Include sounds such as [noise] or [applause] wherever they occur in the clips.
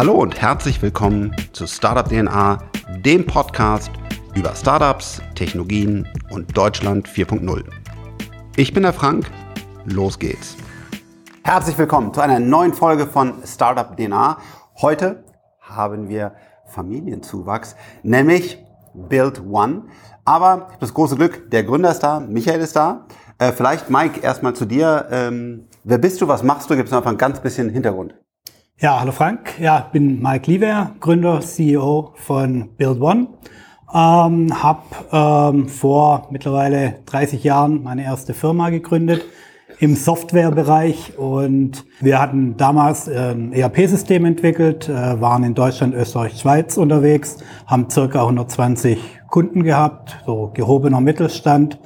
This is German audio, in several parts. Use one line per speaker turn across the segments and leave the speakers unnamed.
Hallo und herzlich willkommen zu Startup DNA, dem Podcast über Startups, Technologien und Deutschland 4.0. Ich bin der Frank, los geht's. Herzlich willkommen zu einer neuen Folge von Startup DNA. Heute haben wir Familienzuwachs, nämlich Build One. Aber das große Glück, der Gründer ist da, Michael ist da. Äh, vielleicht Mike, erstmal zu dir. Ähm, wer bist du, was machst du? Gibt es einfach ein ganz bisschen Hintergrund.
Ja, hallo Frank. Ja, bin Mike Liewer, Gründer, CEO von Build One. Ähm, habe ähm, vor mittlerweile 30 Jahren meine erste Firma gegründet im Softwarebereich und wir hatten damals ein ERP-System entwickelt, äh, waren in Deutschland, Österreich, Schweiz unterwegs, haben circa 120 Kunden gehabt, so gehobener Mittelstand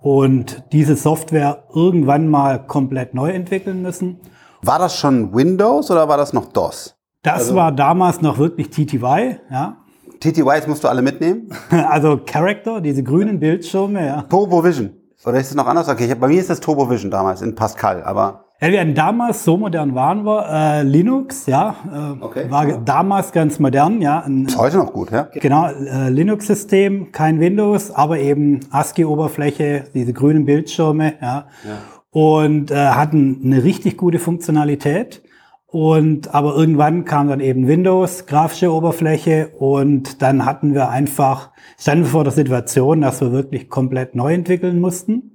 und diese Software irgendwann mal komplett neu entwickeln müssen
war das schon Windows oder war das noch DOS?
Das also, war damals noch wirklich TTY, ja.
TTY, jetzt musst du alle mitnehmen? [laughs]
also Character, diese grünen Bildschirme, ja.
Turbo Vision. Oder ist es noch anders? Okay, bei mir ist das Turbo Vision damals in Pascal, aber.
Ja, wir hatten damals, so modern waren wir, äh, Linux, ja, äh, okay. war damals ganz modern, ja.
Ein, ist heute noch gut, ja.
Genau, äh, Linux-System, kein Windows, aber eben ASCII-Oberfläche, diese grünen Bildschirme, ja. ja und äh, hatten eine richtig gute Funktionalität. Und aber irgendwann kam dann eben Windows, grafische Oberfläche und dann hatten wir einfach, standen wir vor der Situation, dass wir wirklich komplett neu entwickeln mussten,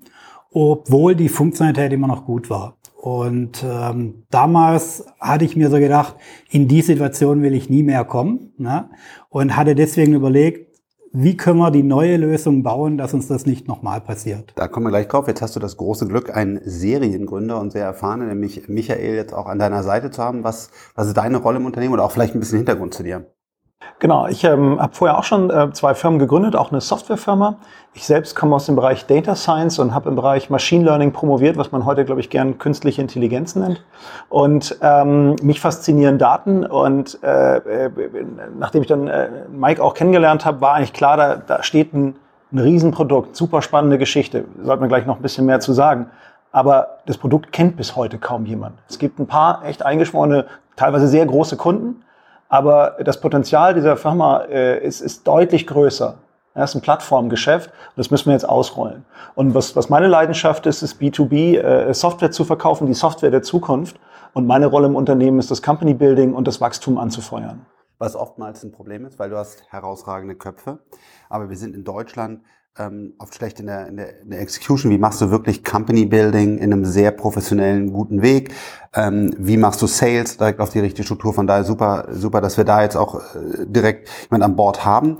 obwohl die Funktionalität immer noch gut war. Und ähm, damals hatte ich mir so gedacht, in die Situation will ich nie mehr kommen. Ne? Und hatte deswegen überlegt, wie können wir die neue Lösung bauen, dass uns das nicht nochmal passiert?
Da kommen wir gleich drauf. Jetzt hast du das große Glück, einen Seriengründer und sehr erfahrenen, nämlich Michael, jetzt auch an deiner Seite zu haben. Was, was ist deine Rolle im Unternehmen oder auch vielleicht ein bisschen Hintergrund zu dir?
Genau, ich ähm, habe vorher auch schon äh, zwei Firmen gegründet, auch eine Softwarefirma. Ich selbst komme aus dem Bereich Data Science und habe im Bereich Machine Learning promoviert, was man heute, glaube ich, gern künstliche Intelligenz nennt. Und ähm, mich faszinieren Daten. Und äh, äh, nachdem ich dann äh, Mike auch kennengelernt habe, war eigentlich klar, da, da steht ein, ein Riesenprodukt, super spannende Geschichte. Sollte man gleich noch ein bisschen mehr zu sagen. Aber das Produkt kennt bis heute kaum jemand. Es gibt ein paar echt eingeschworene, teilweise sehr große Kunden aber das Potenzial dieser Firma äh, ist, ist deutlich größer. Das ist ein Plattformgeschäft und das müssen wir jetzt ausrollen. Und was, was meine Leidenschaft ist, ist B2B äh, Software zu verkaufen, die Software der Zukunft. Und meine Rolle im Unternehmen ist das Company Building und das Wachstum anzufeuern.
Was oftmals ein Problem ist, weil du hast herausragende Köpfe, aber wir sind in Deutschland ähm, oft schlecht in der, in, der, in der Execution. Wie machst du wirklich Company Building in einem sehr professionellen, guten Weg? Ähm, wie machst du Sales direkt auf die richtige Struktur? Von daher super, super, dass wir da jetzt auch äh, direkt jemand an Bord haben.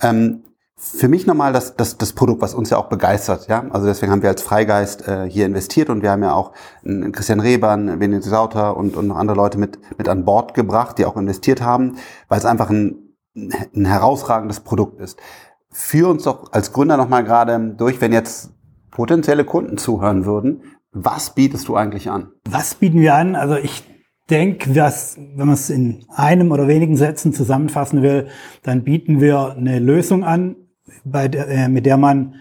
Ähm, für mich nochmal das, das, das Produkt, was uns ja auch begeistert. Ja? Also deswegen haben wir als Freigeist äh, hier investiert und wir haben ja auch einen Christian Reban, einen Benedikt Sauter und, und noch andere Leute mit, mit an Bord gebracht, die auch investiert haben, weil es einfach ein, ein herausragendes Produkt ist führ uns doch als Gründer nochmal gerade durch, wenn jetzt potenzielle Kunden zuhören würden. Was bietest du eigentlich an?
Was bieten wir an? Also ich denke, dass, wenn man es in einem oder wenigen Sätzen zusammenfassen will, dann bieten wir eine Lösung an, der, äh, mit der man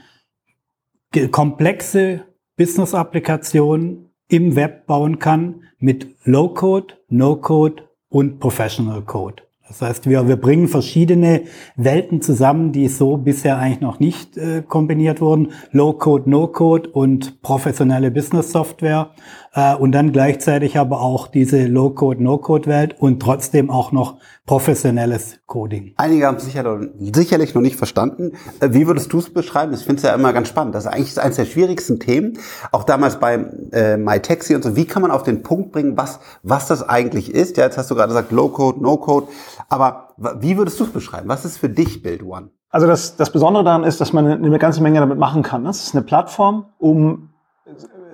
komplexe Business-Applikationen im Web bauen kann mit Low-Code, No-Code und Professional Code. Das heißt, wir, wir bringen verschiedene Welten zusammen, die so bisher eigentlich noch nicht äh, kombiniert wurden. Low-Code, No-Code und professionelle Business-Software. Äh, und dann gleichzeitig aber auch diese Low-Code, No-Code-Welt und trotzdem auch noch professionelles Coding.
Einige haben es sicher, sicherlich noch nicht verstanden. Äh, wie würdest du es beschreiben? Ich finde es ja immer ganz spannend. Das ist eigentlich eines der schwierigsten Themen. Auch damals bei äh, MyTaxi und so. Wie kann man auf den Punkt bringen, was, was das eigentlich ist? Ja, jetzt hast du gerade gesagt Low-Code, No-Code. Aber wie würdest du es beschreiben? Was ist für dich Build One?
Also das, das Besondere daran ist, dass man eine ganze Menge damit machen kann. Das ist eine Plattform, um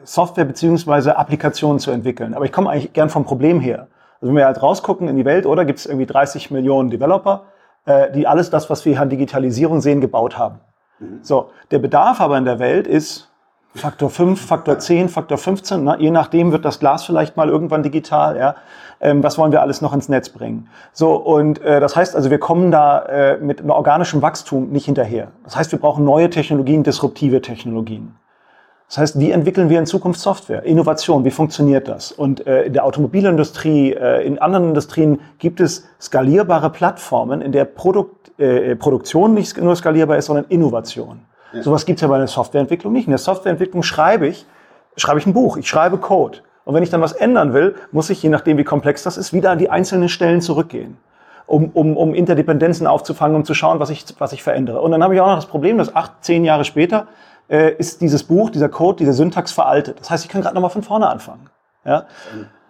Software beziehungsweise Applikationen zu entwickeln. Aber ich komme eigentlich gern vom Problem her. Also wenn wir halt rausgucken in die Welt, oder gibt es irgendwie 30 Millionen Developer, äh, die alles das, was wir hier an Digitalisierung sehen, gebaut haben. Mhm. So, der Bedarf aber in der Welt ist Faktor 5, Faktor 10, Faktor 15, ne? je nachdem wird das Glas vielleicht mal irgendwann digital, ja. Ähm, was wollen wir alles noch ins Netz bringen? So, und äh, das heißt also, wir kommen da äh, mit einem organischen Wachstum nicht hinterher. Das heißt, wir brauchen neue Technologien, disruptive Technologien. Das heißt, wie entwickeln wir in Zukunft Software? Innovation, wie funktioniert das? Und äh, in der Automobilindustrie, äh, in anderen Industrien gibt es skalierbare Plattformen, in der Produkt, äh, Produktion nicht nur skalierbar ist, sondern Innovation. Ja. Sowas gibt es ja bei der Softwareentwicklung nicht. In der Softwareentwicklung schreibe ich, schreibe ich ein Buch, ich schreibe Code. Und wenn ich dann was ändern will, muss ich, je nachdem wie komplex das ist, wieder an die einzelnen Stellen zurückgehen. Um, um, um Interdependenzen aufzufangen, um zu schauen, was ich, was ich verändere. Und dann habe ich auch noch das Problem, dass acht, zehn Jahre später äh, ist dieses Buch, dieser Code, diese Syntax veraltet. Das heißt, ich kann gerade nochmal von vorne anfangen. Ja?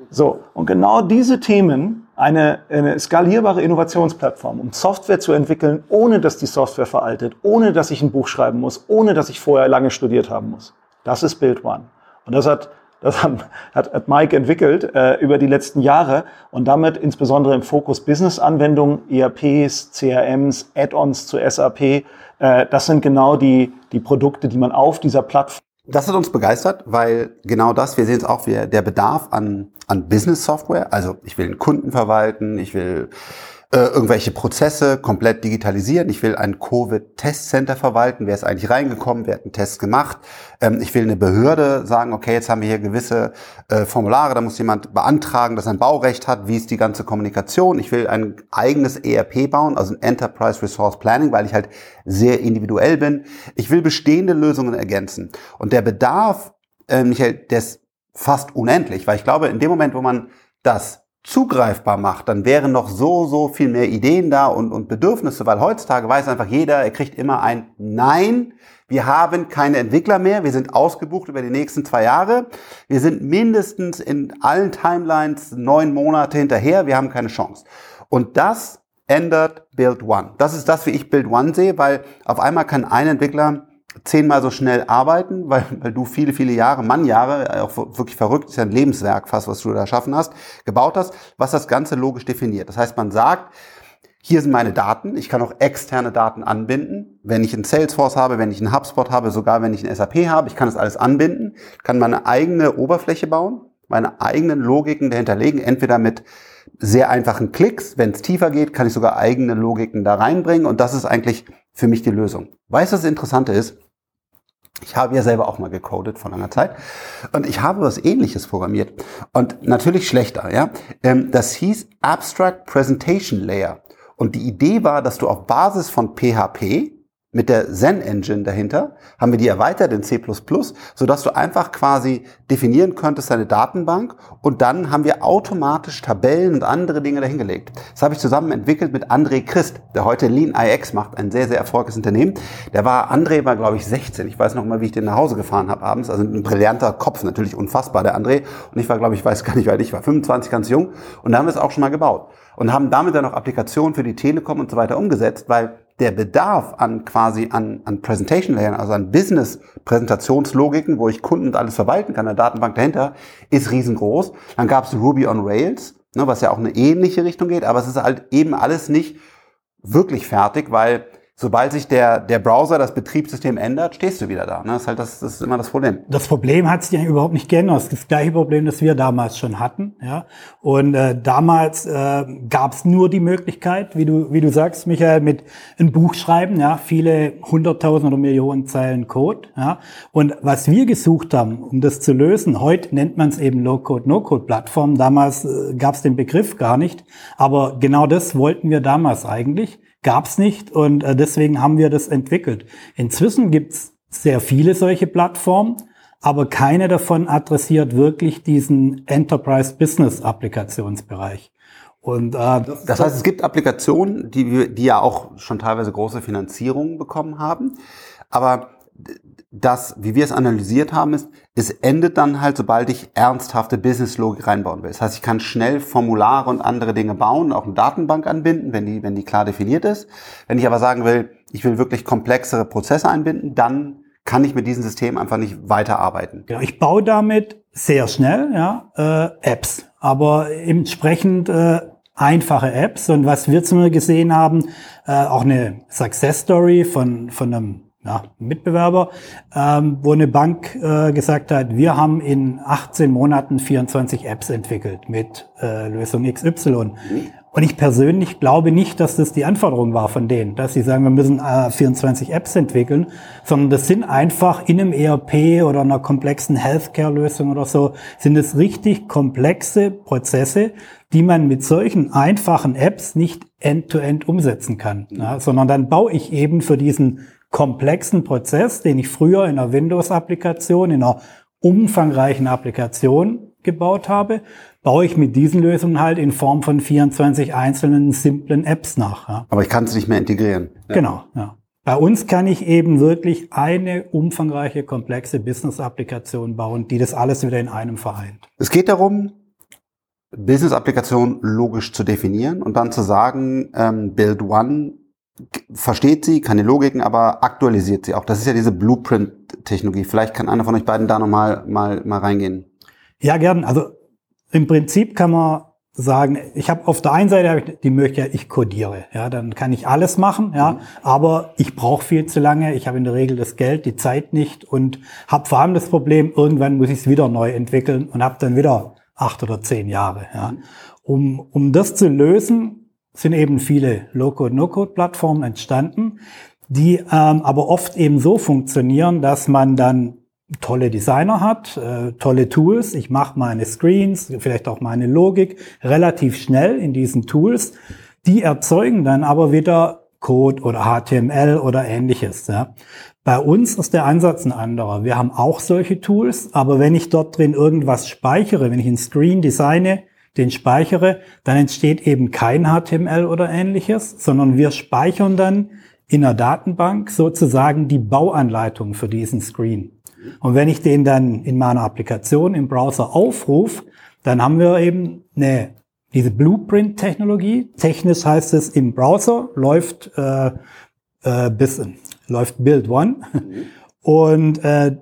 So, und genau diese Themen, eine, eine skalierbare Innovationsplattform, um Software zu entwickeln, ohne dass die Software veraltet, ohne dass ich ein Buch schreiben muss, ohne dass ich vorher lange studiert haben muss. Das ist Build One. Und das hat das hat, Mike entwickelt äh, über die letzten Jahre und damit insbesondere im Fokus Business-Anwendungen, ERPs, CRMs, Add-ons zu SAP. Äh, das sind genau die, die Produkte, die man auf dieser Plattform
das hat uns begeistert, weil genau das, wir sehen es auch, wie der Bedarf an, an Business Software, also ich will einen Kunden verwalten, ich will äh, irgendwelche Prozesse komplett digitalisieren. Ich will ein Covid-Testcenter verwalten. Wer ist eigentlich reingekommen? Wer hat einen Test gemacht? Ähm, ich will eine Behörde sagen, okay, jetzt haben wir hier gewisse äh, Formulare, da muss jemand beantragen, dass er ein Baurecht hat. Wie ist die ganze Kommunikation? Ich will ein eigenes ERP bauen, also ein Enterprise Resource Planning, weil ich halt sehr individuell bin. Ich will bestehende Lösungen ergänzen. Und der Bedarf, äh, Michael, der ist fast unendlich, weil ich glaube, in dem Moment, wo man das zugreifbar macht, dann wären noch so, so viel mehr Ideen da und, und Bedürfnisse, weil heutzutage weiß einfach jeder, er kriegt immer ein Nein. Wir haben keine Entwickler mehr. Wir sind ausgebucht über die nächsten zwei Jahre. Wir sind mindestens in allen Timelines neun Monate hinterher. Wir haben keine Chance. Und das ändert Build One. Das ist das, wie ich Build One sehe, weil auf einmal kann ein Entwickler zehnmal so schnell arbeiten, weil, weil du viele, viele Jahre, Mannjahre, auch wirklich verrückt, ist ja ein Lebenswerk fast, was du da erschaffen hast, gebaut hast, was das Ganze logisch definiert. Das heißt, man sagt, hier sind meine Daten. Ich kann auch externe Daten anbinden. Wenn ich einen Salesforce habe, wenn ich einen HubSpot habe, sogar wenn ich einen SAP habe, ich kann das alles anbinden, kann meine eigene Oberfläche bauen, meine eigenen Logiken dahinterlegen, entweder mit sehr einfachen Klicks. Wenn es tiefer geht, kann ich sogar eigene Logiken da reinbringen. Und das ist eigentlich für mich die Lösung. Weißt du, was das Interessante ist? Ich habe ja selber auch mal gecodet vor langer Zeit. Und ich habe was ähnliches programmiert. Und natürlich schlechter, ja. Ähm, das hieß Abstract Presentation Layer. Und die Idee war, dass du auf Basis von PHP mit der Zen Engine dahinter haben wir die erweitert in C++, sodass du einfach quasi definieren könntest deine Datenbank und dann haben wir automatisch Tabellen und andere Dinge dahingelegt. Das habe ich zusammen entwickelt mit André Christ, der heute Lean IX macht, ein sehr, sehr erfolgreiches Unternehmen. Der war, André war glaube ich 16. Ich weiß noch mal, wie ich den nach Hause gefahren habe abends. Also ein brillanter Kopf, natürlich unfassbar, der André. Und ich war, glaube ich, weiß gar nicht, weil ich war 25, ganz jung. Und da haben wir es auch schon mal gebaut. Und haben damit dann noch Applikationen für die Telekom und so weiter umgesetzt, weil der Bedarf an quasi an, an Presentation Layern, also an Business-Präsentationslogiken, wo ich Kunden und alles verwalten kann, eine Datenbank dahinter, ist riesengroß. Dann gab es Ruby on Rails, ne, was ja auch eine ähnliche Richtung geht, aber es ist halt eben alles nicht wirklich fertig, weil sobald sich der, der Browser, das Betriebssystem ändert, stehst du wieder da. Ne? Das, ist halt das, das ist immer das Problem.
Das Problem hat sich ja überhaupt nicht geändert. Das ist das gleiche Problem, das wir damals schon hatten. Ja? Und äh, damals äh, gab es nur die Möglichkeit, wie du, wie du sagst, Michael, mit ein Buch schreiben, ja, viele hunderttausend oder Millionen Zeilen Code. Ja? Und was wir gesucht haben, um das zu lösen, heute nennt man es eben Low-Code, No-Code-Plattform. Damals äh, gab es den Begriff gar nicht. Aber genau das wollten wir damals eigentlich gab's nicht und äh, deswegen haben wir das entwickelt. Inzwischen gibt's sehr viele solche Plattformen, aber keine davon adressiert wirklich diesen Enterprise Business Applikationsbereich.
Und, äh, das, das heißt, es gibt Applikationen, die, die ja auch schon teilweise große Finanzierungen bekommen haben, aber das, wie wir es analysiert haben, ist, es endet dann halt, sobald ich ernsthafte Business-Logik reinbauen will. Das heißt, ich kann schnell Formulare und andere Dinge bauen, auch eine Datenbank anbinden, wenn die, wenn die klar definiert ist. Wenn ich aber sagen will, ich will wirklich komplexere Prozesse einbinden, dann kann ich mit diesem System einfach nicht weiterarbeiten.
Ja, ich baue damit sehr schnell ja, äh, Apps, aber entsprechend äh, einfache Apps. Und was wir zum Beispiel gesehen haben, äh, auch eine Success Story von, von einem ja, Mitbewerber, ähm, wo eine Bank äh, gesagt hat, wir haben in 18 Monaten 24 Apps entwickelt mit äh, Lösung XY. Und ich persönlich glaube nicht, dass das die Anforderung war von denen, dass sie sagen, wir müssen äh, 24 Apps entwickeln, sondern das sind einfach in einem ERP oder einer komplexen Healthcare-Lösung oder so, sind es richtig komplexe Prozesse, die man mit solchen einfachen Apps nicht end-to-end -end umsetzen kann, ja, sondern dann baue ich eben für diesen komplexen Prozess, den ich früher in einer Windows-Applikation, in einer umfangreichen Applikation gebaut habe, baue ich mit diesen Lösungen halt in Form von 24 einzelnen simplen Apps nach. Ja.
Aber ich kann es nicht mehr integrieren.
Ja. Genau, ja. Bei uns kann ich eben wirklich eine umfangreiche, komplexe Business-Applikation bauen, die das alles wieder in einem vereint.
Es geht darum, Business-Applikation logisch zu definieren und dann zu sagen, ähm, Build One versteht sie, kann die Logiken, aber aktualisiert sie auch. Das ist ja diese Blueprint-Technologie. Vielleicht kann einer von euch beiden da nochmal mal, mal reingehen.
Ja, gern. Also im Prinzip kann man sagen, ich habe auf der einen Seite habe ich die Möglichkeit, ich codiere, ja, dann kann ich alles machen, ja, mhm. aber ich brauche viel zu lange, ich habe in der Regel das Geld, die Zeit nicht und habe vor allem das Problem, irgendwann muss ich es wieder neu entwickeln und habe dann wieder acht oder zehn Jahre, ja. Mhm. Um, um das zu lösen, sind eben viele Low-Code-No-Code-Plattformen entstanden, die ähm, aber oft eben so funktionieren, dass man dann tolle Designer hat, äh, tolle Tools. Ich mache meine Screens, vielleicht auch meine Logik relativ schnell in diesen Tools. Die erzeugen dann aber wieder Code oder HTML oder ähnliches. Ja. Bei uns ist der Ansatz ein anderer. Wir haben auch solche Tools, aber wenn ich dort drin irgendwas speichere, wenn ich einen Screen designe, den speichere, dann entsteht eben kein HTML oder ähnliches, sondern wir speichern dann in der Datenbank sozusagen die Bauanleitung für diesen Screen. Und wenn ich den dann in meiner Applikation im Browser aufrufe, dann haben wir eben eine, diese Blueprint-Technologie. Technisch heißt es, im Browser läuft äh, äh, bis, läuft Build One. Und äh,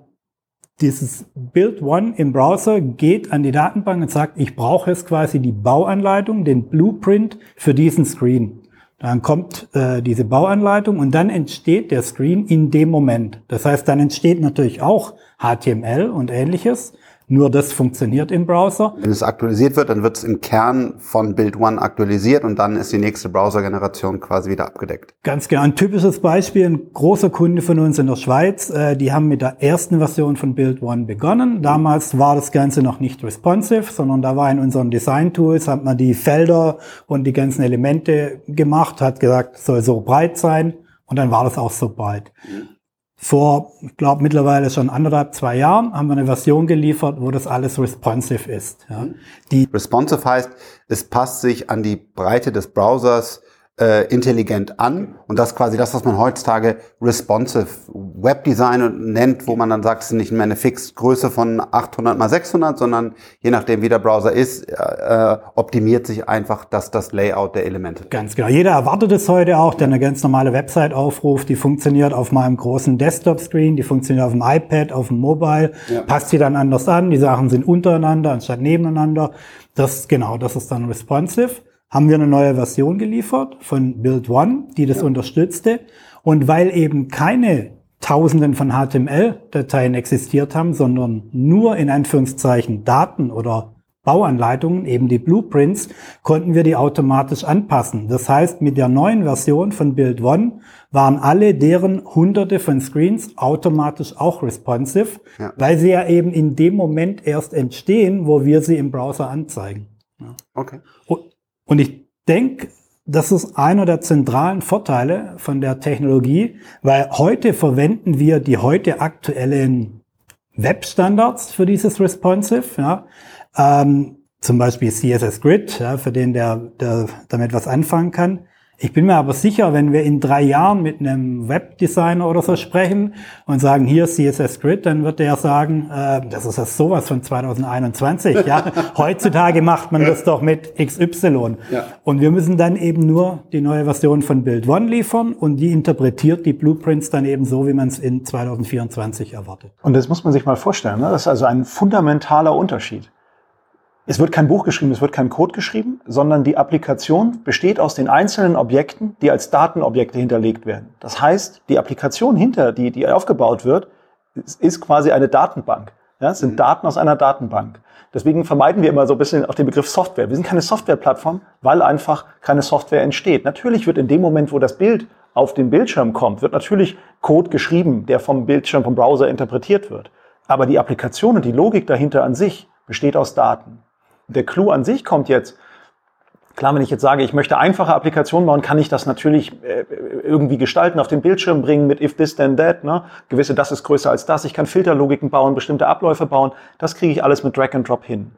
dieses Build One im Browser geht an die Datenbank und sagt, ich brauche jetzt quasi die Bauanleitung, den Blueprint für diesen Screen. Dann kommt äh, diese Bauanleitung und dann entsteht der Screen in dem Moment. Das heißt, dann entsteht natürlich auch HTML und ähnliches. Nur das funktioniert im Browser.
Wenn es aktualisiert wird, dann wird es im Kern von Build One aktualisiert und dann ist die nächste Browser-Generation quasi wieder abgedeckt.
Ganz genau. Ein typisches Beispiel, ein großer Kunde von uns in der Schweiz, äh, die haben mit der ersten Version von Build One begonnen. Damals war das Ganze noch nicht responsive, sondern da war in unseren Design-Tools, hat man die Felder und die ganzen Elemente gemacht, hat gesagt, soll so breit sein und dann war das auch so breit. Mhm. Vor, ich glaube, mittlerweile schon anderthalb, zwei Jahren haben wir eine Version geliefert, wo das alles responsive ist. Ja.
Die responsive heißt, es passt sich an die Breite des Browsers äh, intelligent an. Und das ist quasi das, was man heutzutage responsive Webdesign nennt, wo man dann sagt, es ist nicht mehr eine Fixgröße von 800 mal 600, sondern je nachdem, wie der Browser ist, äh, optimiert sich einfach das, das Layout der Elemente.
Ganz genau. Jeder erwartet es heute auch, der eine ganz normale Website aufruft, die funktioniert auf meinem großen Desktop-Screen, die funktioniert auf dem iPad, auf dem Mobile, ja. passt sie dann anders an, die Sachen sind untereinander anstatt nebeneinander. Das, genau, das ist dann responsive haben wir eine neue Version geliefert von Build One, die das ja. unterstützte. Und weil eben keine Tausenden von HTML-Dateien existiert haben, sondern nur in Anführungszeichen Daten oder Bauanleitungen, eben die Blueprints, konnten wir die automatisch anpassen. Das heißt, mit der neuen Version von Build One waren alle deren hunderte von Screens automatisch auch responsive, ja. weil sie ja eben in dem Moment erst entstehen, wo wir sie im Browser anzeigen. Okay. Und und ich denke, das ist einer der zentralen Vorteile von der Technologie, weil heute verwenden wir die heute aktuellen Webstandards für dieses Responsive, ja. Ähm, zum Beispiel CSS Grid, ja, für den der, der damit was anfangen kann. Ich bin mir aber sicher, wenn wir in drei Jahren mit einem Webdesigner oder so sprechen und sagen, hier CSS Grid, dann wird der sagen, äh, das ist ja sowas von 2021. ja, [laughs] heutzutage macht man das doch mit XY. Ja. Und wir müssen dann eben nur die neue Version von Build One liefern und die interpretiert die Blueprints dann eben so, wie man es in 2024 erwartet.
Und das muss man sich mal vorstellen. Ne? Das ist also ein fundamentaler Unterschied. Es wird kein Buch geschrieben, es wird kein Code geschrieben, sondern die Applikation besteht aus den einzelnen Objekten, die als Datenobjekte hinterlegt werden. Das heißt, die Applikation hinter, die, die aufgebaut wird, ist quasi eine Datenbank. Ja, es sind mhm. Daten aus einer Datenbank. Deswegen vermeiden wir immer so ein bisschen auch den Begriff Software. Wir sind keine Softwareplattform, weil einfach keine Software entsteht. Natürlich wird in dem Moment, wo das Bild auf den Bildschirm kommt, wird natürlich Code geschrieben, der vom Bildschirm, vom Browser interpretiert wird. Aber die Applikation und die Logik dahinter an sich besteht aus Daten. Der Clou an sich kommt jetzt, Klar, wenn ich jetzt sage, ich möchte einfache Applikationen bauen, kann ich das natürlich äh, irgendwie gestalten, auf den Bildschirm bringen mit if this then that, ne? gewisse das ist größer als das. Ich kann Filterlogiken bauen, bestimmte Abläufe bauen. Das kriege ich alles mit Drag and Drop hin.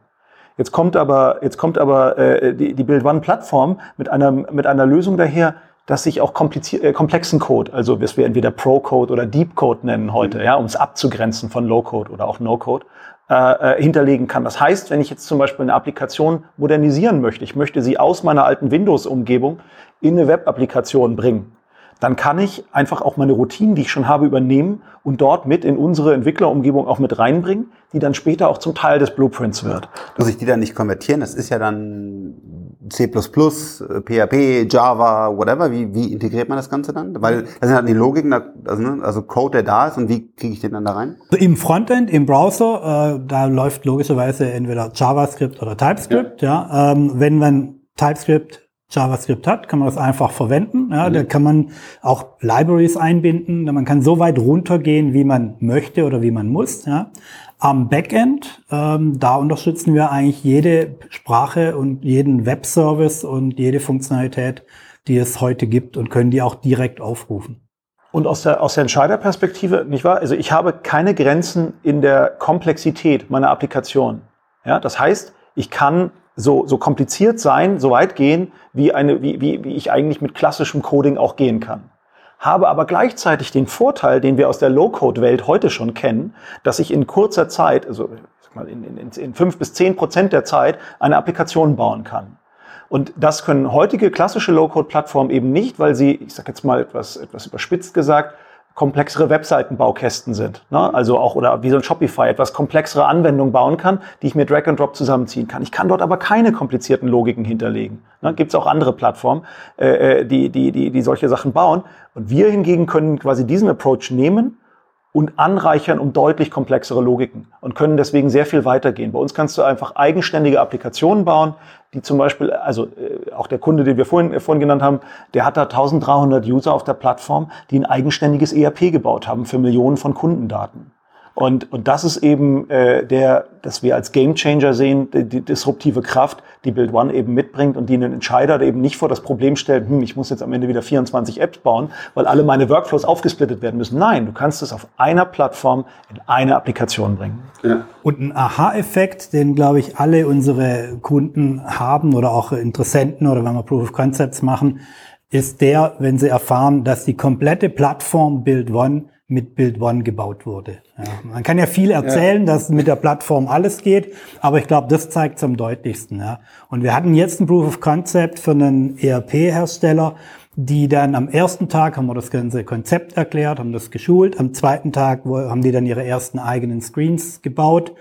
Jetzt kommt aber, jetzt kommt aber äh, die, die Build One Plattform mit einer, mit einer Lösung daher, dass sich auch äh, komplexen Code, also was wir entweder Pro Code oder Deep Code nennen heute, mhm. ja, um es abzugrenzen von Low Code oder auch No Code, äh, äh, hinterlegen kann. Das heißt, wenn ich jetzt zum Beispiel eine Applikation modernisieren möchte, ich möchte sie aus meiner alten Windows-Umgebung in eine Web-Applikation bringen, dann kann ich einfach auch meine Routinen, die ich schon habe, übernehmen und dort mit in unsere Entwicklerumgebung auch mit reinbringen, die dann später auch zum Teil des Blueprints wird.
Muss ich die dann nicht konvertieren? Das ist ja dann C++, PHP, Java, whatever. Wie, wie integriert man das Ganze dann? Weil das sind halt die Logiken, also, ne, also Code, der da ist und wie kriege ich den dann da rein?
Also Im Frontend, im Browser, äh, da läuft logischerweise entweder JavaScript oder TypeScript. Ja. ja. Ähm, wenn man TypeScript JavaScript hat, kann man das einfach verwenden. Ja, mhm. Da kann man auch Libraries einbinden. Man kann so weit runtergehen, wie man möchte oder wie man muss. Ja. Am Backend, ähm, da unterstützen wir eigentlich jede Sprache und jeden Webservice und jede Funktionalität, die es heute gibt und können die auch direkt aufrufen.
Und aus der, aus der Entscheiderperspektive, nicht wahr? Also ich habe keine Grenzen in der Komplexität meiner Applikation. Ja, das heißt, ich kann so, so kompliziert sein, so weit gehen, wie, eine, wie, wie, wie ich eigentlich mit klassischem Coding auch gehen kann. Habe aber gleichzeitig den Vorteil, den wir aus der Low-Code-Welt heute schon kennen, dass ich in kurzer Zeit, also in, in, in fünf bis zehn Prozent der Zeit, eine Applikation bauen kann. Und das können heutige klassische Low-Code-Plattformen eben nicht, weil sie, ich sage jetzt mal etwas, etwas überspitzt gesagt, komplexere Webseitenbaukästen sind. Ne? Also auch oder wie so ein Shopify etwas komplexere Anwendungen bauen kann, die ich mir Drag and Drop zusammenziehen kann. Ich kann dort aber keine komplizierten Logiken hinterlegen. Ne? Gibt es auch andere Plattformen, äh, äh, die, die, die, die solche Sachen bauen. Und wir hingegen können quasi diesen Approach nehmen und anreichern um deutlich komplexere Logiken und können deswegen sehr viel weitergehen. Bei uns kannst du einfach eigenständige Applikationen bauen, die zum Beispiel, also äh, auch der Kunde, den wir vorhin, äh, vorhin genannt haben, der hat da 1300 User auf der Plattform, die ein eigenständiges ERP gebaut haben für Millionen von Kundendaten. Und, und das ist eben äh, der, dass wir als Gamechanger sehen, die, die disruptive Kraft, die Build One eben mitbringt und die einen Entscheider eben nicht vor das Problem stellt, hm, ich muss jetzt am Ende wieder 24 Apps bauen, weil alle meine Workflows aufgesplittet werden müssen. Nein, du kannst es auf einer Plattform in eine Applikation bringen.
Ja. Und ein Aha-Effekt, den, glaube ich, alle unsere Kunden haben oder auch Interessenten oder wenn wir Proof of Concepts machen, ist der, wenn sie erfahren, dass die komplette Plattform Build One mit Build One gebaut wurde. Ja, man kann ja viel erzählen, ja. dass mit der Plattform alles geht, aber ich glaube, das zeigt es am deutlichsten. Ja. Und wir hatten jetzt ein Proof of Concept für einen ERP-Hersteller, die dann am ersten Tag haben wir das ganze Konzept erklärt, haben das geschult. Am zweiten Tag haben die dann ihre ersten eigenen Screens gebaut.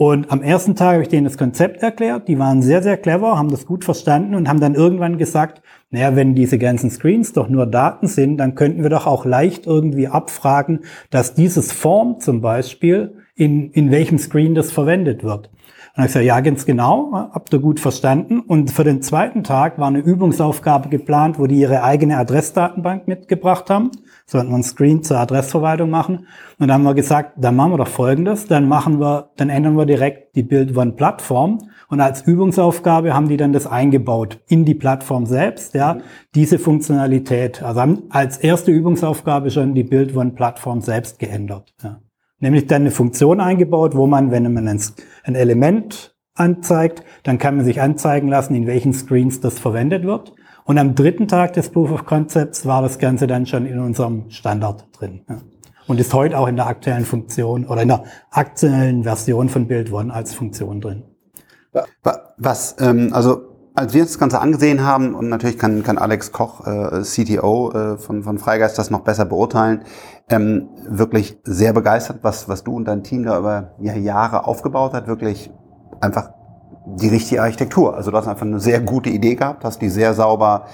Und am ersten Tag habe ich denen das Konzept erklärt. Die waren sehr, sehr clever, haben das gut verstanden und haben dann irgendwann gesagt, naja, wenn diese ganzen Screens doch nur Daten sind, dann könnten wir doch auch leicht irgendwie abfragen, dass dieses Form zum Beispiel, in, in welchem Screen das verwendet wird. Und ich gesagt, ja, ganz genau, habt ihr gut verstanden. Und für den zweiten Tag war eine Übungsaufgabe geplant, wo die ihre eigene Adressdatenbank mitgebracht haben. Sollten wir einen Screen zur Adressverwaltung machen. Und dann haben wir gesagt, dann machen wir doch Folgendes, dann machen wir, dann ändern wir direkt die Build One Plattform und als Übungsaufgabe haben die dann das eingebaut in die Plattform selbst, ja, diese Funktionalität. Also haben als erste Übungsaufgabe schon die Build One Plattform selbst geändert. Ja. Nämlich dann eine Funktion eingebaut, wo man, wenn man ein Element anzeigt, dann kann man sich anzeigen lassen, in welchen Screens das verwendet wird. Und am dritten Tag des Proof of Concepts war das Ganze dann schon in unserem Standard drin. Ja. Und ist heute auch in der aktuellen Funktion oder in der aktuellen Version von Build One als Funktion drin.
Was, ähm, also als wir uns das Ganze angesehen haben, und natürlich kann, kann Alex Koch, äh, CTO äh, von, von Freigeist, das noch besser beurteilen, ähm, wirklich sehr begeistert, was, was du und dein Team da über ja, Jahre aufgebaut hat, wirklich einfach die richtige Architektur. Also du hast einfach eine sehr gute Idee gehabt, hast die sehr sauber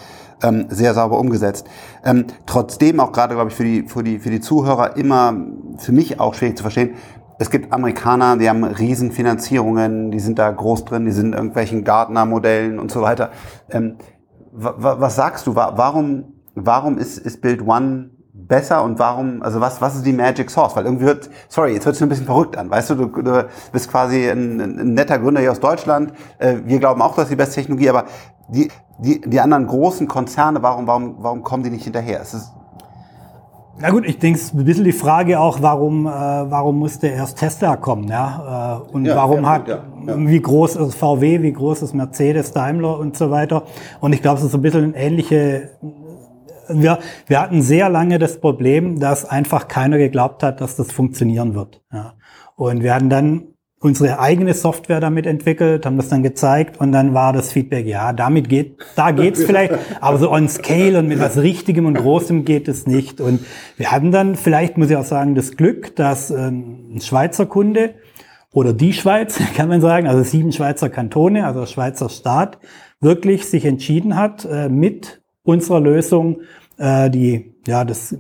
ähm, sehr sauber umgesetzt. Ähm, trotzdem auch gerade, glaube ich, für die, für, die, für die Zuhörer immer für mich auch schwierig zu verstehen. Es gibt Amerikaner, die haben Riesenfinanzierungen, die sind da groß drin, die sind in irgendwelchen Gartner-Modellen und so weiter. Ähm, was sagst du? Warum, warum ist, ist Build One besser und warum, also was, was ist die Magic Source? Weil irgendwie wird, sorry, jetzt hört es ein bisschen verrückt an, weißt du, du, du bist quasi ein, ein, netter Gründer hier aus Deutschland, äh, wir glauben auch, dass die beste Technologie, aber die, die, die anderen großen Konzerne, warum, warum, warum kommen die nicht hinterher? Es ist
na gut, ich denke, es ist ein bisschen die Frage auch, warum, äh, warum musste erst Tesla kommen, ja? Äh, und ja, warum ja, hat, ja, wie groß ist VW, wie groß ist Mercedes, Daimler und so weiter. Und ich glaube, es ist ein bisschen ähnliche, wir, wir hatten sehr lange das Problem, dass einfach keiner geglaubt hat, dass das funktionieren wird. Ja. Und wir hatten dann unsere eigene Software damit entwickelt, haben das dann gezeigt und dann war das Feedback, ja, damit geht, da geht's vielleicht, [laughs] aber so on scale und mit was Richtigem und Großem geht es nicht. Und wir hatten dann vielleicht, muss ich auch sagen, das Glück, dass ähm, ein Schweizer Kunde oder die Schweiz, [laughs] kann man sagen, also sieben Schweizer Kantone, also Schweizer Staat, wirklich sich entschieden hat, äh, mit unserer Lösung äh, die, ja, das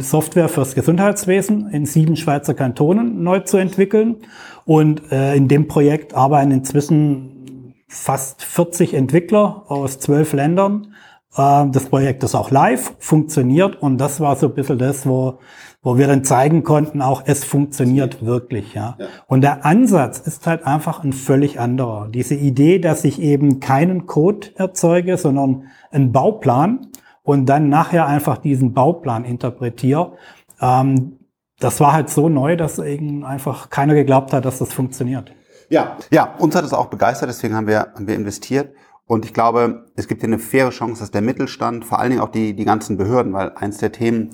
Software fürs Gesundheitswesen in sieben Schweizer Kantonen neu zu entwickeln. Und äh, in dem Projekt arbeiten inzwischen fast 40 Entwickler aus zwölf Ländern. Äh, das Projekt ist auch live, funktioniert und das war so ein bisschen das, wo, wo wir dann zeigen konnten, auch es funktioniert wirklich. Ja. ja. Und der Ansatz ist halt einfach ein völlig anderer. Diese Idee, dass ich eben keinen Code erzeuge, sondern einen Bauplan und dann nachher einfach diesen Bauplan interpretiere, ähm, das war halt so neu, dass eben einfach keiner geglaubt hat, dass das funktioniert.
Ja, ja, uns hat es auch begeistert, deswegen haben wir, haben wir investiert. Und ich glaube, es gibt hier eine faire Chance, dass der Mittelstand, vor allen Dingen auch die, die ganzen Behörden, weil eins der Themen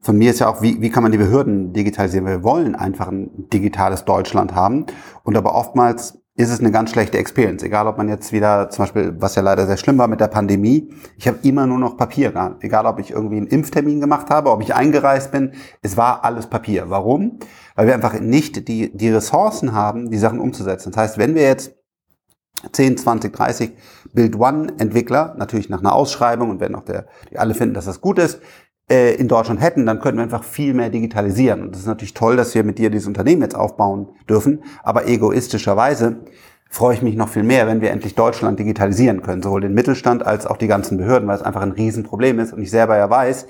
von mir ist ja auch, wie, wie kann man die Behörden digitalisieren? Wir wollen einfach ein digitales Deutschland haben. Und aber oftmals ist es eine ganz schlechte Experience. Egal, ob man jetzt wieder, zum Beispiel, was ja leider sehr schlimm war mit der Pandemie, ich habe immer nur noch Papier gehabt. Egal, ob ich irgendwie einen Impftermin gemacht habe, ob ich eingereist bin, es war alles Papier. Warum? Weil wir einfach nicht die, die Ressourcen haben, die Sachen umzusetzen. Das heißt, wenn wir jetzt 10, 20, 30 Build One Entwickler, natürlich nach einer Ausschreibung und wenn auch der, die alle finden, dass das gut ist, äh, in Deutschland hätten, dann könnten wir einfach viel mehr digitalisieren. Und das ist natürlich toll, dass wir mit dir dieses Unternehmen jetzt aufbauen dürfen. Aber egoistischerweise freue ich mich noch viel mehr, wenn wir endlich Deutschland digitalisieren können, sowohl den Mittelstand als auch die ganzen Behörden, weil es einfach ein Riesenproblem ist. Und ich selber ja weiß,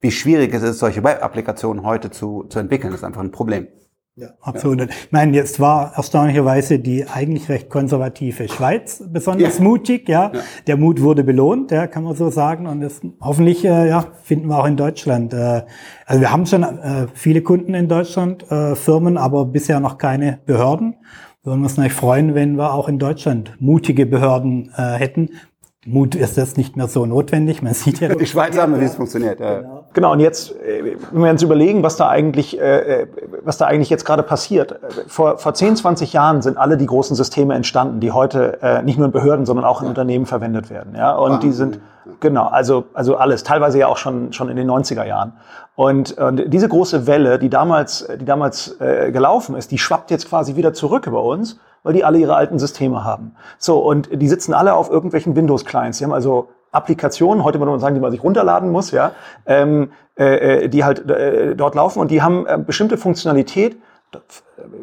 wie schwierig es ist, solche Web-Applikationen heute zu, zu entwickeln. Das ist einfach ein Problem.
Ja, absolut. Ja. Ich meine, jetzt war erstaunlicherweise die eigentlich recht konservative Schweiz besonders ja. mutig. Ja. ja. der Mut wurde belohnt, ja, kann man so sagen. Und das hoffentlich, äh, ja, finden wir auch in Deutschland. Äh, also wir haben schon äh, viele Kunden in Deutschland, äh, Firmen, aber bisher noch keine Behörden. Wir würden uns natürlich freuen, wenn wir auch in Deutschland mutige Behörden äh, hätten, Mut ist das nicht mehr so notwendig. Man sieht ja.
Die Schweiz haben, wie es funktioniert. Ja.
Genau. Genau. Und jetzt, äh, wenn wir uns überlegen, was da eigentlich, äh, äh, was da eigentlich jetzt gerade passiert. Vor, vor 10, 20 Jahren sind alle die großen Systeme entstanden, die heute nicht nur in Behörden, sondern auch in ja. Unternehmen verwendet werden. Ja, und die sind, genau, also, also alles, teilweise ja auch schon, schon in den 90er Jahren. Und, und diese große Welle, die damals, die damals gelaufen ist, die schwappt jetzt quasi wieder zurück über uns weil die alle ihre alten Systeme haben. So, und die sitzen alle auf irgendwelchen Windows-Clients. Die haben also Applikationen, heute würde man sagen, die man sich runterladen muss, ja, ähm, äh, äh die halt äh, dort laufen und die haben äh, bestimmte Funktionalität,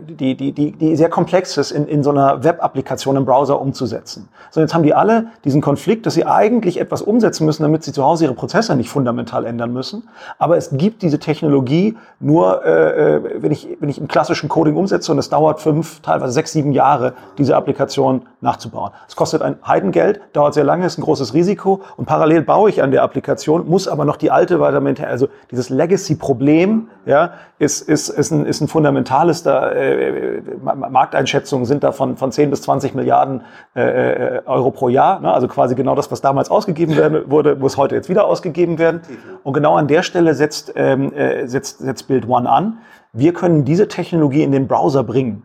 die, die, die, die sehr komplex ist, in, in so einer Web-Applikation im Browser umzusetzen. So, jetzt haben die alle diesen Konflikt, dass sie eigentlich etwas umsetzen müssen, damit sie zu Hause ihre Prozesse nicht fundamental ändern müssen. Aber es gibt diese Technologie nur, äh, äh, wenn, ich, wenn ich im klassischen Coding umsetze und es dauert fünf, teilweise sechs, sieben Jahre, diese Applikation nachzubauen. Es kostet ein Heidengeld, dauert sehr lange, ist ein großes Risiko und parallel baue ich an der Applikation, muss aber noch die alte weiter. Also dieses Legacy-Problem ja, ist, ist, ist, ein, ist ein fundamentales da äh, Markteinschätzungen sind da von, von 10 bis 20 Milliarden äh, äh, Euro pro Jahr. Ne? Also quasi genau das, was damals ausgegeben werden, [laughs] wurde, muss heute jetzt wieder ausgegeben werden. Und genau an der Stelle setzt, ähm, äh, setzt, setzt Build One an. Wir können diese Technologie in den Browser bringen.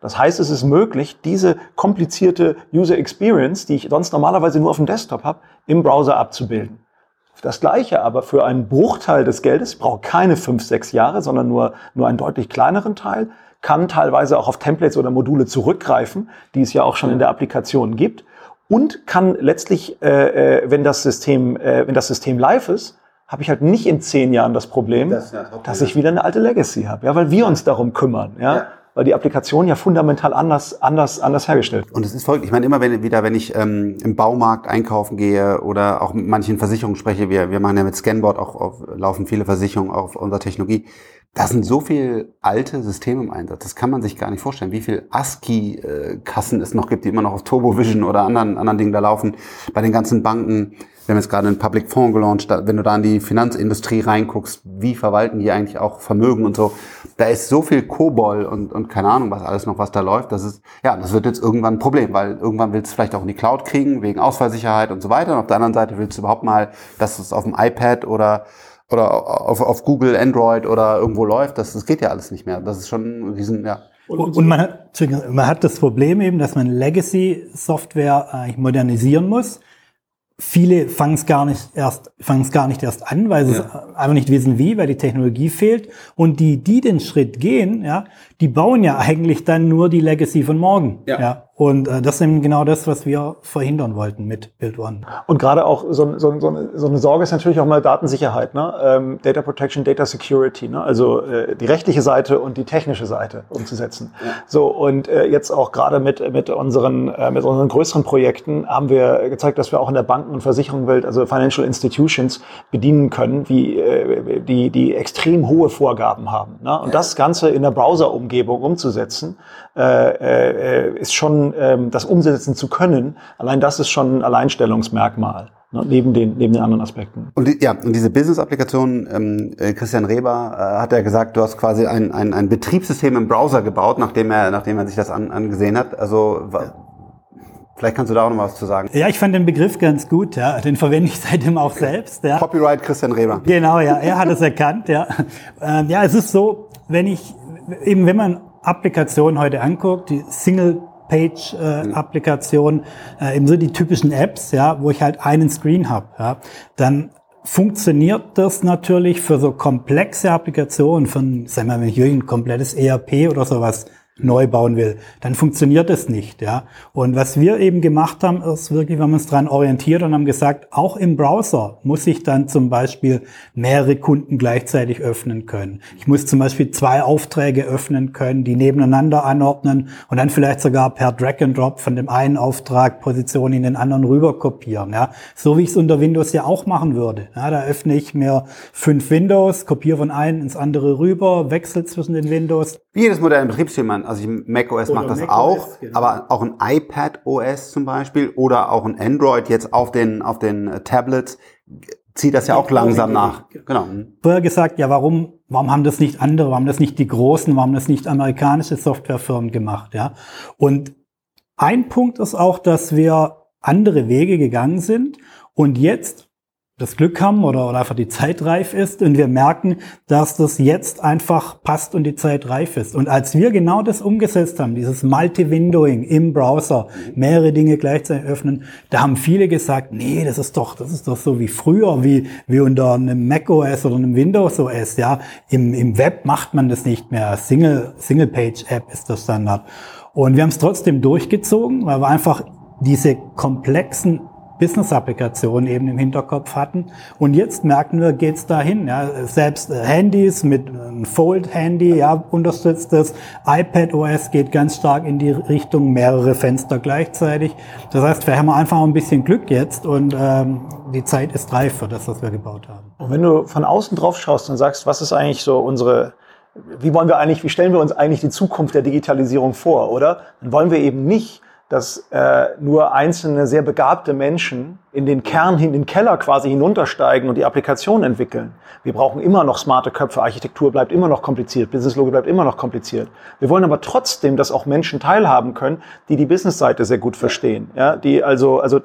Das heißt, es ist möglich, diese komplizierte User Experience, die ich sonst normalerweise nur auf dem Desktop habe, im Browser abzubilden. Das Gleiche aber für einen Bruchteil des Geldes, ich brauche keine fünf, sechs Jahre, sondern nur, nur einen deutlich kleineren Teil, kann teilweise auch auf Templates oder Module zurückgreifen, die es ja auch schon in der Applikation gibt und kann letztlich, äh, äh, wenn das System, äh, wenn das System live ist, habe ich halt nicht in zehn Jahren das Problem, das dass ich wieder eine alte Legacy habe, ja, weil wir uns darum kümmern, ja. ja weil die Applikation ja fundamental anders, anders, anders hergestellt
wird. Und es ist folgend, ich meine, immer wenn wieder, wenn ich ähm, im Baumarkt einkaufen gehe oder auch mit manchen Versicherungen spreche, wir, wir machen ja mit Scanboard auch auf, laufen viele Versicherungen auf unserer Technologie. Da sind so viel alte Systeme im Einsatz. Das kann man sich gar nicht vorstellen, wie viel ASCII-Kassen es noch gibt, die immer noch auf TurboVision oder anderen, anderen Dingen da laufen. Bei den ganzen Banken, wir haben jetzt gerade einen Public Fonds gelauncht, wenn du da in die Finanzindustrie reinguckst, wie verwalten die eigentlich auch Vermögen und so. Da ist so viel Kobol und, und keine Ahnung, was alles noch, was da läuft. Das ist, ja, das wird jetzt irgendwann ein Problem, weil irgendwann willst du vielleicht auch in die Cloud kriegen, wegen Ausfallsicherheit und so weiter. Und auf der anderen Seite willst du überhaupt mal, dass es auf dem iPad oder oder auf, auf Google, Android oder irgendwo läuft, das, das geht ja alles nicht mehr. Das ist schon ein riesen, ja.
Und, und man, hat, man hat das Problem eben, dass man Legacy-Software eigentlich modernisieren muss viele fangen es gar nicht erst, fangen es gar nicht erst an, weil sie ja. einfach nicht wissen wie, weil die Technologie fehlt. Und die, die den Schritt gehen, ja, die bauen ja eigentlich dann nur die Legacy von morgen. Ja. ja. Und äh, das ist eben genau das, was wir verhindern wollten mit Build One.
Und gerade auch so, so, so, eine, so eine Sorge ist natürlich auch mal Datensicherheit, ne? Ähm, Data Protection, Data Security, ne? also äh, die rechtliche Seite und die technische Seite umzusetzen. Ja. So und äh, jetzt auch gerade mit mit unseren äh, mit unseren größeren Projekten haben wir gezeigt, dass wir auch in der Banken- und Versicherungswelt, also Financial Institutions bedienen können, wie äh, die die extrem hohe Vorgaben haben. Ne? Und ja. das Ganze in der Browser-Umgebung umzusetzen, äh, äh, ist schon ähm, das umsetzen zu können. Allein das ist schon ein Alleinstellungsmerkmal. Ne, neben den, neben den anderen Aspekten.
Und die, ja, und diese Business-Applikation, ähm, äh, Christian Reber äh, hat ja gesagt, du hast quasi ein, ein, ein Betriebssystem im Browser gebaut, nachdem er, nachdem er sich das an, angesehen hat. Also Vielleicht kannst du da auch noch was zu sagen.
Ja, ich fand den Begriff ganz gut, ja. Den verwende ich seitdem auch selbst. Ja.
Copyright Christian Reber.
Genau, ja. Er hat es erkannt, ja. Ähm, ja, es ist so, wenn ich, eben wenn man Applikationen heute anguckt, die Single-Page-Applikation, äh, äh, eben so die typischen Apps, ja, wo ich halt einen Screen habe, ja, dann funktioniert das natürlich für so komplexe Applikationen, von, sagen wir mal, wenn ich ein komplettes ERP oder sowas neu bauen will, dann funktioniert es nicht, ja. Und was wir eben gemacht haben, ist wirklich, wir haben uns daran orientiert und haben gesagt, auch im Browser muss ich dann zum Beispiel mehrere Kunden gleichzeitig öffnen können. Ich muss zum Beispiel zwei Aufträge öffnen können, die nebeneinander anordnen und dann vielleicht sogar per Drag and Drop von dem einen Auftrag Position in den anderen rüber kopieren, ja. So wie ich es unter Windows ja auch machen würde. Ja, da öffne ich mir fünf Windows, kopiere von einem ins andere rüber, wechsle zwischen den Windows.
Wie jedes moderne Betriebssystem also Mac OS macht das Mac auch, OS, genau. aber auch ein iPad OS zum Beispiel oder auch ein Android jetzt auf den, auf den äh, Tablets zieht das ja auch langsam nach.
Genau. Vorher gesagt, ja, warum, warum haben das nicht andere, warum haben das nicht die großen, warum haben das nicht amerikanische Softwarefirmen gemacht, ja? Und ein Punkt ist auch, dass wir andere Wege gegangen sind und jetzt das Glück haben oder, oder einfach die Zeit reif ist und wir merken, dass das jetzt einfach passt und die Zeit reif ist. Und als wir genau das umgesetzt haben, dieses Multi-Windowing im Browser, mehrere Dinge gleichzeitig öffnen, da haben viele gesagt, nee, das ist doch, das ist doch so wie früher, wie, wie unter einem Mac OS oder einem Windows OS, ja. Im, im Web macht man das nicht mehr. Single, Single-Page-App ist der Standard. Und wir haben es trotzdem durchgezogen, weil wir einfach diese komplexen Business-Applikationen eben im Hinterkopf hatten. Und jetzt merken wir, geht's dahin. Ja, selbst äh, Handys mit einem Fold-Handy ja, unterstützt das. iPad OS geht ganz stark in die Richtung mehrere Fenster gleichzeitig. Das heißt, wir haben einfach ein bisschen Glück jetzt und ähm, die Zeit ist reif für das, was wir gebaut haben.
Und wenn du von außen drauf schaust und sagst, was ist eigentlich so unsere wie wollen wir eigentlich, wie stellen wir uns eigentlich die Zukunft der Digitalisierung vor, oder? Dann wollen wir eben nicht dass äh, nur einzelne sehr begabte Menschen in den Kern, in den Keller quasi hinuntersteigen und die Applikation entwickeln. Wir brauchen immer noch smarte Köpfe, Architektur bleibt immer noch kompliziert, Business Logo bleibt immer noch kompliziert. Wir wollen aber trotzdem, dass auch Menschen teilhaben können, die die Business-Seite sehr gut verstehen, ja, die also, also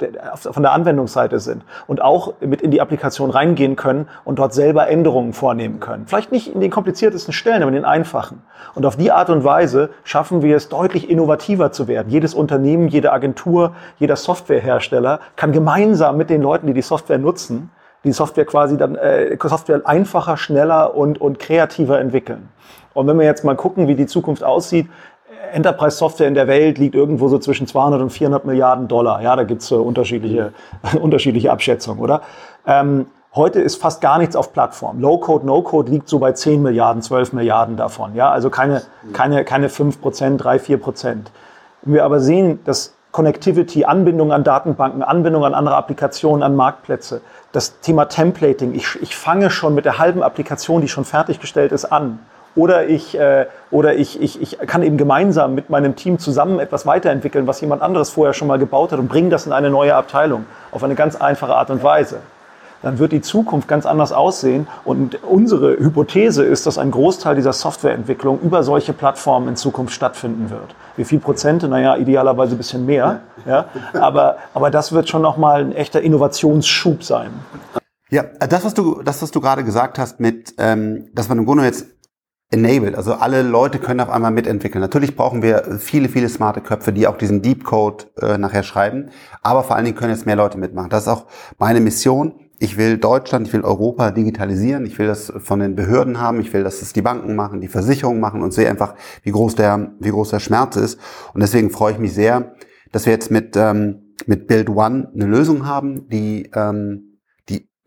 von der Anwendungsseite sind und auch mit in die Applikation reingehen können und dort selber Änderungen vornehmen können. Vielleicht nicht in den kompliziertesten Stellen, aber in den einfachen. Und auf die Art und Weise schaffen wir es, deutlich innovativer zu werden. Jedes Unternehmen, jede Agentur, jeder Softwarehersteller kann gemeinsam mit den Leuten, die die Software nutzen, die Software quasi dann äh, Software einfacher, schneller und, und kreativer entwickeln. Und wenn wir jetzt mal gucken, wie die Zukunft aussieht, Enterprise-Software in der Welt liegt irgendwo so zwischen 200 und 400 Milliarden Dollar. Ja, da gibt's äh, unterschiedliche, [laughs] unterschiedliche Abschätzungen, oder? Ähm, heute ist fast gar nichts auf Plattform. Low-Code, No-Code liegt so bei 10 Milliarden, 12 Milliarden davon. Ja, also keine, keine, keine 5 Prozent, 3, 4 Prozent. Wenn wir aber sehen, dass Connectivity, Anbindung an Datenbanken, Anbindung an andere Applikationen, an Marktplätze, das Thema Templating, ich, ich fange schon mit der halben Applikation, die schon fertiggestellt ist, an. Oder ich, äh, oder ich, ich, ich kann eben gemeinsam mit meinem Team zusammen etwas weiterentwickeln, was jemand anderes vorher schon mal gebaut hat und bringe das in eine neue Abteilung. Auf eine ganz einfache Art und Weise. Dann wird die Zukunft ganz anders aussehen. Und unsere Hypothese ist, dass ein Großteil dieser Softwareentwicklung über solche Plattformen in Zukunft stattfinden wird. Wie viel Prozente? Naja, idealerweise ein bisschen mehr. Ja? Aber, aber das wird schon nochmal ein echter Innovationsschub sein.
Ja, das, was du, das, was du gerade gesagt hast, mit, ähm, dass man im Grunde jetzt enabled. Also alle Leute können auf einmal mitentwickeln. Natürlich brauchen wir viele, viele smarte Köpfe, die auch diesen Deep Code äh, nachher schreiben. Aber vor allen Dingen können jetzt mehr Leute mitmachen. Das ist auch meine Mission. Ich will Deutschland, ich will Europa digitalisieren. Ich will das von den Behörden haben. Ich will, dass es die Banken machen, die Versicherungen machen und sehe einfach, wie groß der, wie groß der Schmerz ist. Und deswegen freue ich mich sehr, dass wir jetzt mit, ähm, mit Build One eine Lösung haben, die ähm,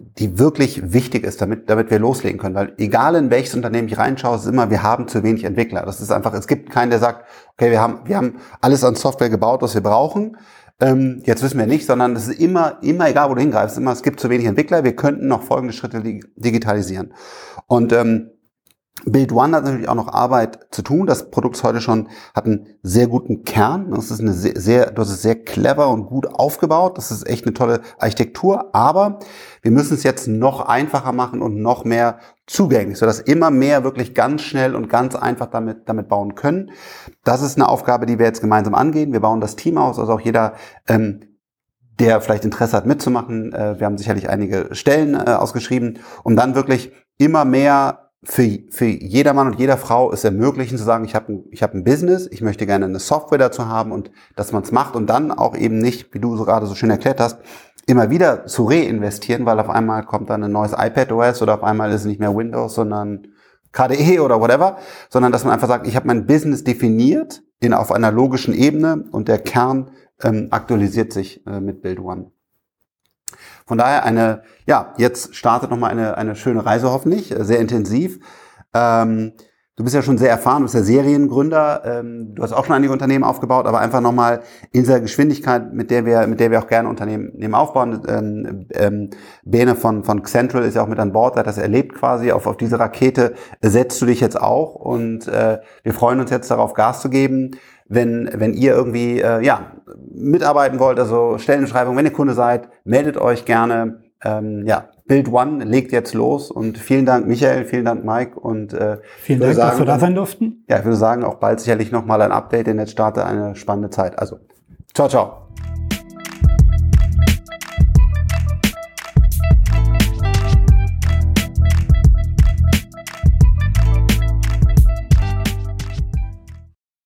die wirklich wichtig ist, damit, damit wir loslegen können. Weil egal in welches Unternehmen ich reinschaue, ist immer, wir haben zu wenig Entwickler. Das ist einfach, es gibt keinen, der sagt, okay, wir haben, wir haben alles an Software gebaut, was wir brauchen. Ähm, jetzt wissen wir nicht, sondern es ist immer, immer egal, wo du hingreifst, immer, es gibt zu wenig Entwickler, wir könnten noch folgende Schritte digitalisieren. Und ähm, Build One hat natürlich auch noch Arbeit zu tun. Das Produkt ist heute schon hat einen sehr guten Kern. Das ist eine sehr, sehr, das ist sehr clever und gut aufgebaut. Das ist echt eine tolle Architektur. Aber wir müssen es jetzt noch einfacher machen und noch mehr zugänglich, sodass immer mehr wirklich ganz schnell und ganz einfach damit, damit bauen können. Das ist eine Aufgabe, die wir jetzt gemeinsam angehen. Wir bauen das Team aus, also auch jeder, ähm, der vielleicht Interesse hat mitzumachen. Äh, wir haben sicherlich einige Stellen äh, ausgeschrieben, um dann wirklich immer mehr für, für jeder Mann und jeder Frau es ermöglichen zu sagen, ich habe ein, ich hab ein Business, ich möchte gerne eine Software dazu haben und dass man es macht und dann auch eben nicht, wie du so gerade so schön erklärt hast, immer wieder zu reinvestieren, weil auf einmal kommt dann ein neues iPad OS oder auf einmal ist es nicht mehr Windows, sondern KDE oder whatever, sondern dass man einfach sagt, ich habe mein Business definiert in, auf einer logischen Ebene und der Kern ähm, aktualisiert sich äh, mit Build One. Von daher eine, ja, jetzt startet nochmal eine, eine schöne Reise hoffentlich, äh, sehr intensiv. Ähm, du bist ja schon sehr erfahren, du bist ja Seriengründer, ähm, du hast auch schon einige Unternehmen aufgebaut, aber einfach nochmal in dieser Geschwindigkeit, mit der wir, mit der wir auch gerne Unternehmen aufbauen. Ähm, ähm, Bene von, von Central ist ja auch mit an Bord, hat das erlebt quasi, auf, auf diese Rakete setzt du dich jetzt auch und äh, wir freuen uns jetzt darauf, Gas zu geben wenn, wenn ihr irgendwie äh, ja, mitarbeiten wollt, also Stellenbeschreibung, wenn ihr Kunde seid, meldet euch gerne. Ähm, ja, Build One legt jetzt los und vielen Dank Michael, vielen Dank Mike und
äh, vielen Dank, sagen, dass wir da sein durften.
Ja, ich würde sagen, auch bald sicherlich nochmal ein Update, denn jetzt startet eine spannende Zeit. Also, ciao, ciao.